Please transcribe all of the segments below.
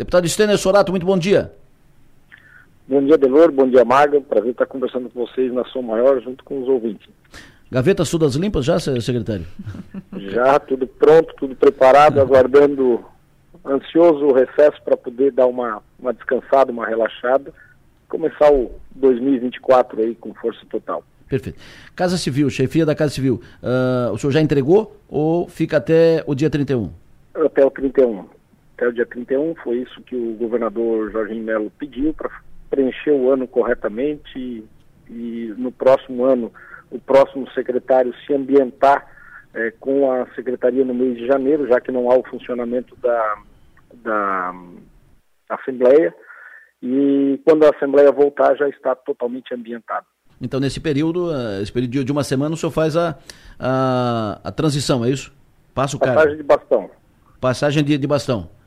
Deputado Stênio Sorato, muito bom dia. Bom dia, Delor, bom dia, Maga. Prazer estar conversando com vocês na Som Maior, junto com os ouvintes. Gavetas todas limpas já, secretário? Já, tudo pronto, tudo preparado, aguardando, ansioso o recesso para poder dar uma, uma descansada, uma relaxada, começar o 2024 aí com força total. Perfeito. Casa Civil, chefia da Casa Civil, uh, o senhor já entregou ou fica até o dia 31? Até o 31. Até o dia 31 foi isso que o governador Jorginho Melo pediu para preencher o ano corretamente e, e, no próximo ano o próximo secretário se ambientar é, com a secretaria no mês de janeiro, já que não há o funcionamento da, da Assembleia, e quando a Assembleia voltar já está totalmente ambientado. Então, nesse período, eh, esse período de uma semana, o senhor faz a, a, a transição, é isso? Passa o cara. Passagem de bastão. Passagem de, de bastão.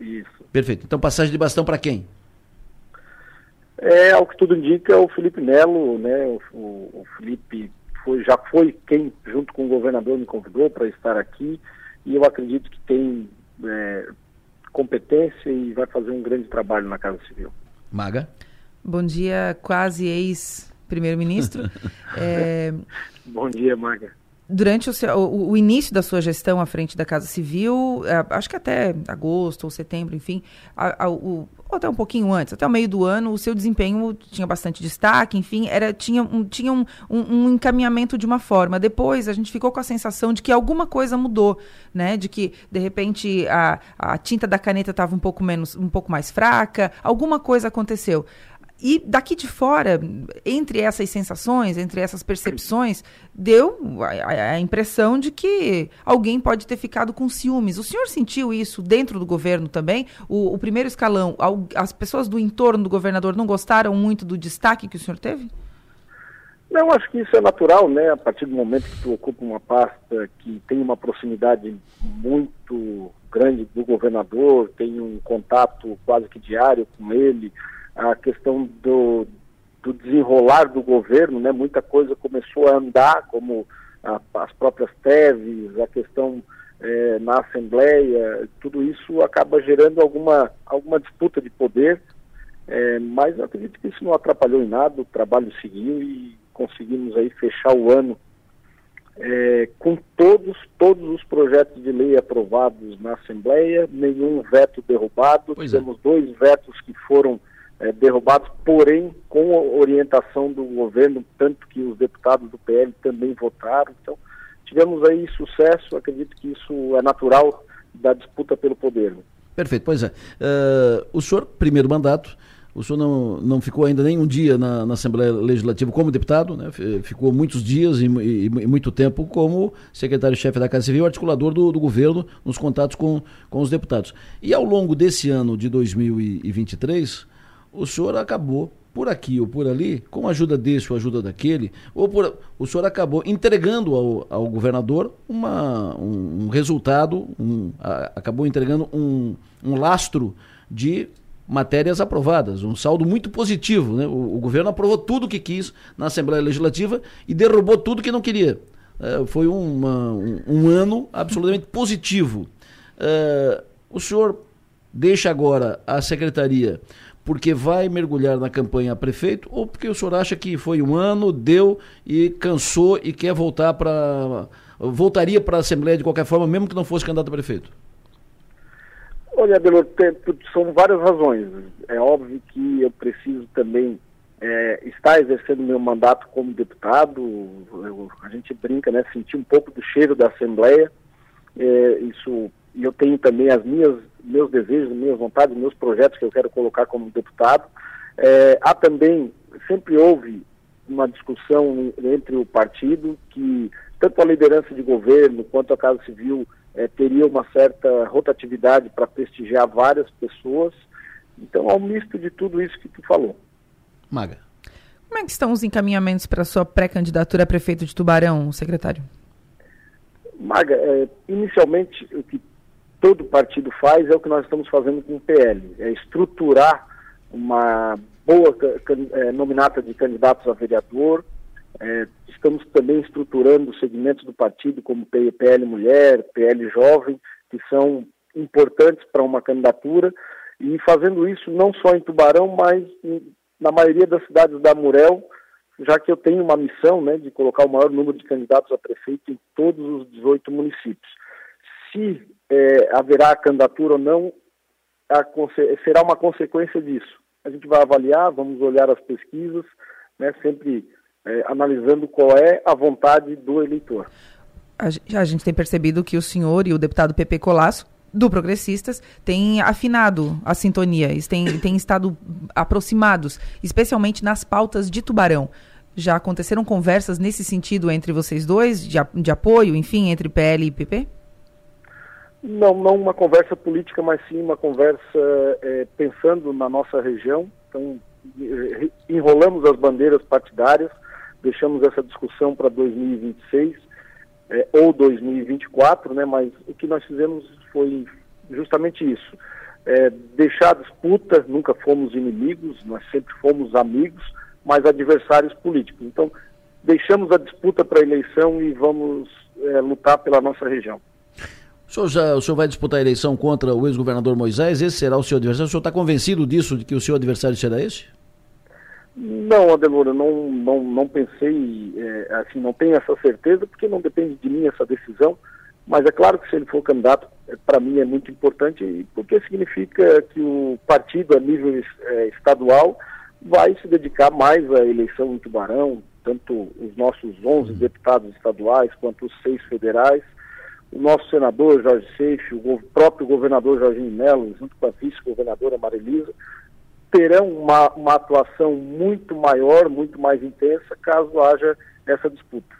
Isso. Perfeito. Então, passagem de bastão para quem? É, ao que tudo indica, é o Felipe Melo, né? O, o, o Felipe foi, já foi quem, junto com o governador, me convidou para estar aqui e eu acredito que tem é, competência e vai fazer um grande trabalho na Casa Civil. Maga? Bom dia, quase ex primeiro-ministro. é... Bom dia, Maga. Durante o, seu, o, o, início da sua gestão à frente da Casa Civil, é, acho que até agosto ou setembro, enfim, a, a, o, ou até um pouquinho antes, até o meio do ano, o seu desempenho tinha bastante destaque, enfim, era, tinha, um, tinha um, um, um, encaminhamento de uma forma. Depois a gente ficou com a sensação de que alguma coisa mudou, né? De que, de repente, a, a tinta da caneta estava um pouco menos, um pouco mais fraca, alguma coisa aconteceu. E daqui de fora, entre essas sensações, entre essas percepções, deu a, a, impressão de que alguém pode ter ficado com ciúmes. O senhor sentiu isso dentro do governo também? O, o primeiro escalão, as pessoas do entorno do governador não gostaram muito do destaque que o senhor teve? Não, acho que isso é natural, né? A partir do momento que tu ocupa uma pasta que tem uma proximidade muito grande do governador, tem um contato quase que diário com ele, a questão do, do desenrolar do governo, né? Muita coisa começou a andar, como a, as próprias TEVs, a questão é, na Assembleia, tudo isso acaba gerando alguma, alguma disputa de poder, é, mas eu acredito que isso não atrapalhou em nada, o trabalho seguiu e conseguimos aí fechar o ano é, com todos, todos os projetos de lei aprovados na Assembleia, nenhum veto derrubado, pois é. temos dois vetos que foram é, derrubados, porém com orientação do governo, tanto que os deputados do PL também votaram. Então, tivemos aí sucesso, acredito que isso é natural da disputa pelo poder. Perfeito, pois é. Uh, o senhor, primeiro mandato, o senhor não, não ficou ainda nem um dia na, na Assembleia Legislativa como deputado, né? ficou muitos dias e, e, e muito tempo como secretário-chefe da Casa Civil, articulador do, do, governo nos contatos com, com os deputados. E ao longo desse ano de 2023, o senhor acabou por aqui ou por ali, com a ajuda desse ou ajuda daquele, ou por, o senhor acabou entregando ao, ao governador uma, um, um resultado, um, a, acabou entregando um, um lastro de matérias aprovadas, um saldo muito positivo. Né? O, o, governo aprovou tudo o que quis na Assembleia Legislativa e derrubou tudo que não queria. É, foi uma, um, um, ano absolutamente positivo. É, o senhor deixa agora a secretaria porque vai mergulhar na campanha a prefeito ou porque o senhor acha que foi um ano, deu e cansou e quer voltar para. voltaria para a Assembleia de qualquer forma, mesmo que não fosse candidato a prefeito? Olha, Belo, são várias razões. É óbvio que eu preciso também é, estar exercendo meu mandato como deputado. Eu, a gente brinca, né? Sentir um pouco do cheiro da Assembleia. É, isso, e eu tenho também as minhas meus desejos, minhas vontades, meus projetos que eu quero colocar como deputado. É, há também, sempre houve uma discussão entre o partido que tanto a liderança de governo quanto a Casa Civil é, teria uma certa rotatividade para prestigiar várias pessoas. Então, é um misto de tudo isso que tu falou. Maga. Como é que estão os encaminhamentos para a sua pré-candidatura a prefeito de Tubarão, secretário? Maga, é, inicialmente o que todo partido faz é o que nós estamos fazendo com o PL, é estruturar uma boa é, nominata de candidatos a vereador. É, estamos também estruturando segmentos do partido como PL Mulher, PL Jovem, que são importantes para uma candidatura. E fazendo isso não só em Tubarão, mas em, na maioria das cidades da Murel, já que eu tenho uma missão né, de colocar o maior número de candidatos a prefeito em todos os 18 municípios. Se haverá candidatura ou não, a, será uma consequência disso. A gente vai avaliar, vamos olhar as pesquisas, né, sempre é, analisando qual é a vontade do eleitor. A, a gente tem percebido que o senhor e o deputado Pepe Colasso do Progressistas têm afinado a sintonia, têm, têm estado aproximados, especialmente nas pautas de Tubarão. Já aconteceram conversas nesse sentido entre vocês dois, de, de apoio, enfim, entre PL e PP? Não, não uma conversa política, mas sim uma conversa é, pensando na nossa região. Então, eh, enrolamos as bandeiras partidárias, deixamos essa discussão para 2026 é, ou 2024, né? Mas o que nós fizemos foi justamente isso: é, deixar a disputa. Nunca fomos inimigos, nós sempre fomos amigos, mas adversários políticos. Então, deixamos a disputa para a eleição e vamos é, lutar pela nossa região. O senhor, já, o senhor vai disputar a eleição contra o ex-governador Moisés? Esse será o seu adversário? O senhor está convencido disso, de que o seu adversário será esse? Não, Adelora, não, não, não pensei, é, assim, não tenho essa certeza, porque não depende de mim essa decisão, mas é claro que se ele for candidato, é, para mim é muito importante, porque significa que o partido a nível é, estadual vai se dedicar mais à eleição em Tubarão, tanto os nossos 11 uhum. deputados estaduais quanto os seis federais, o nosso senador Jorge Seixo, o próprio governador Jorginho Melo, junto com a vice-governadora Marilisa, terão uma, uma atuação muito maior, muito mais intensa, caso haja essa disputa.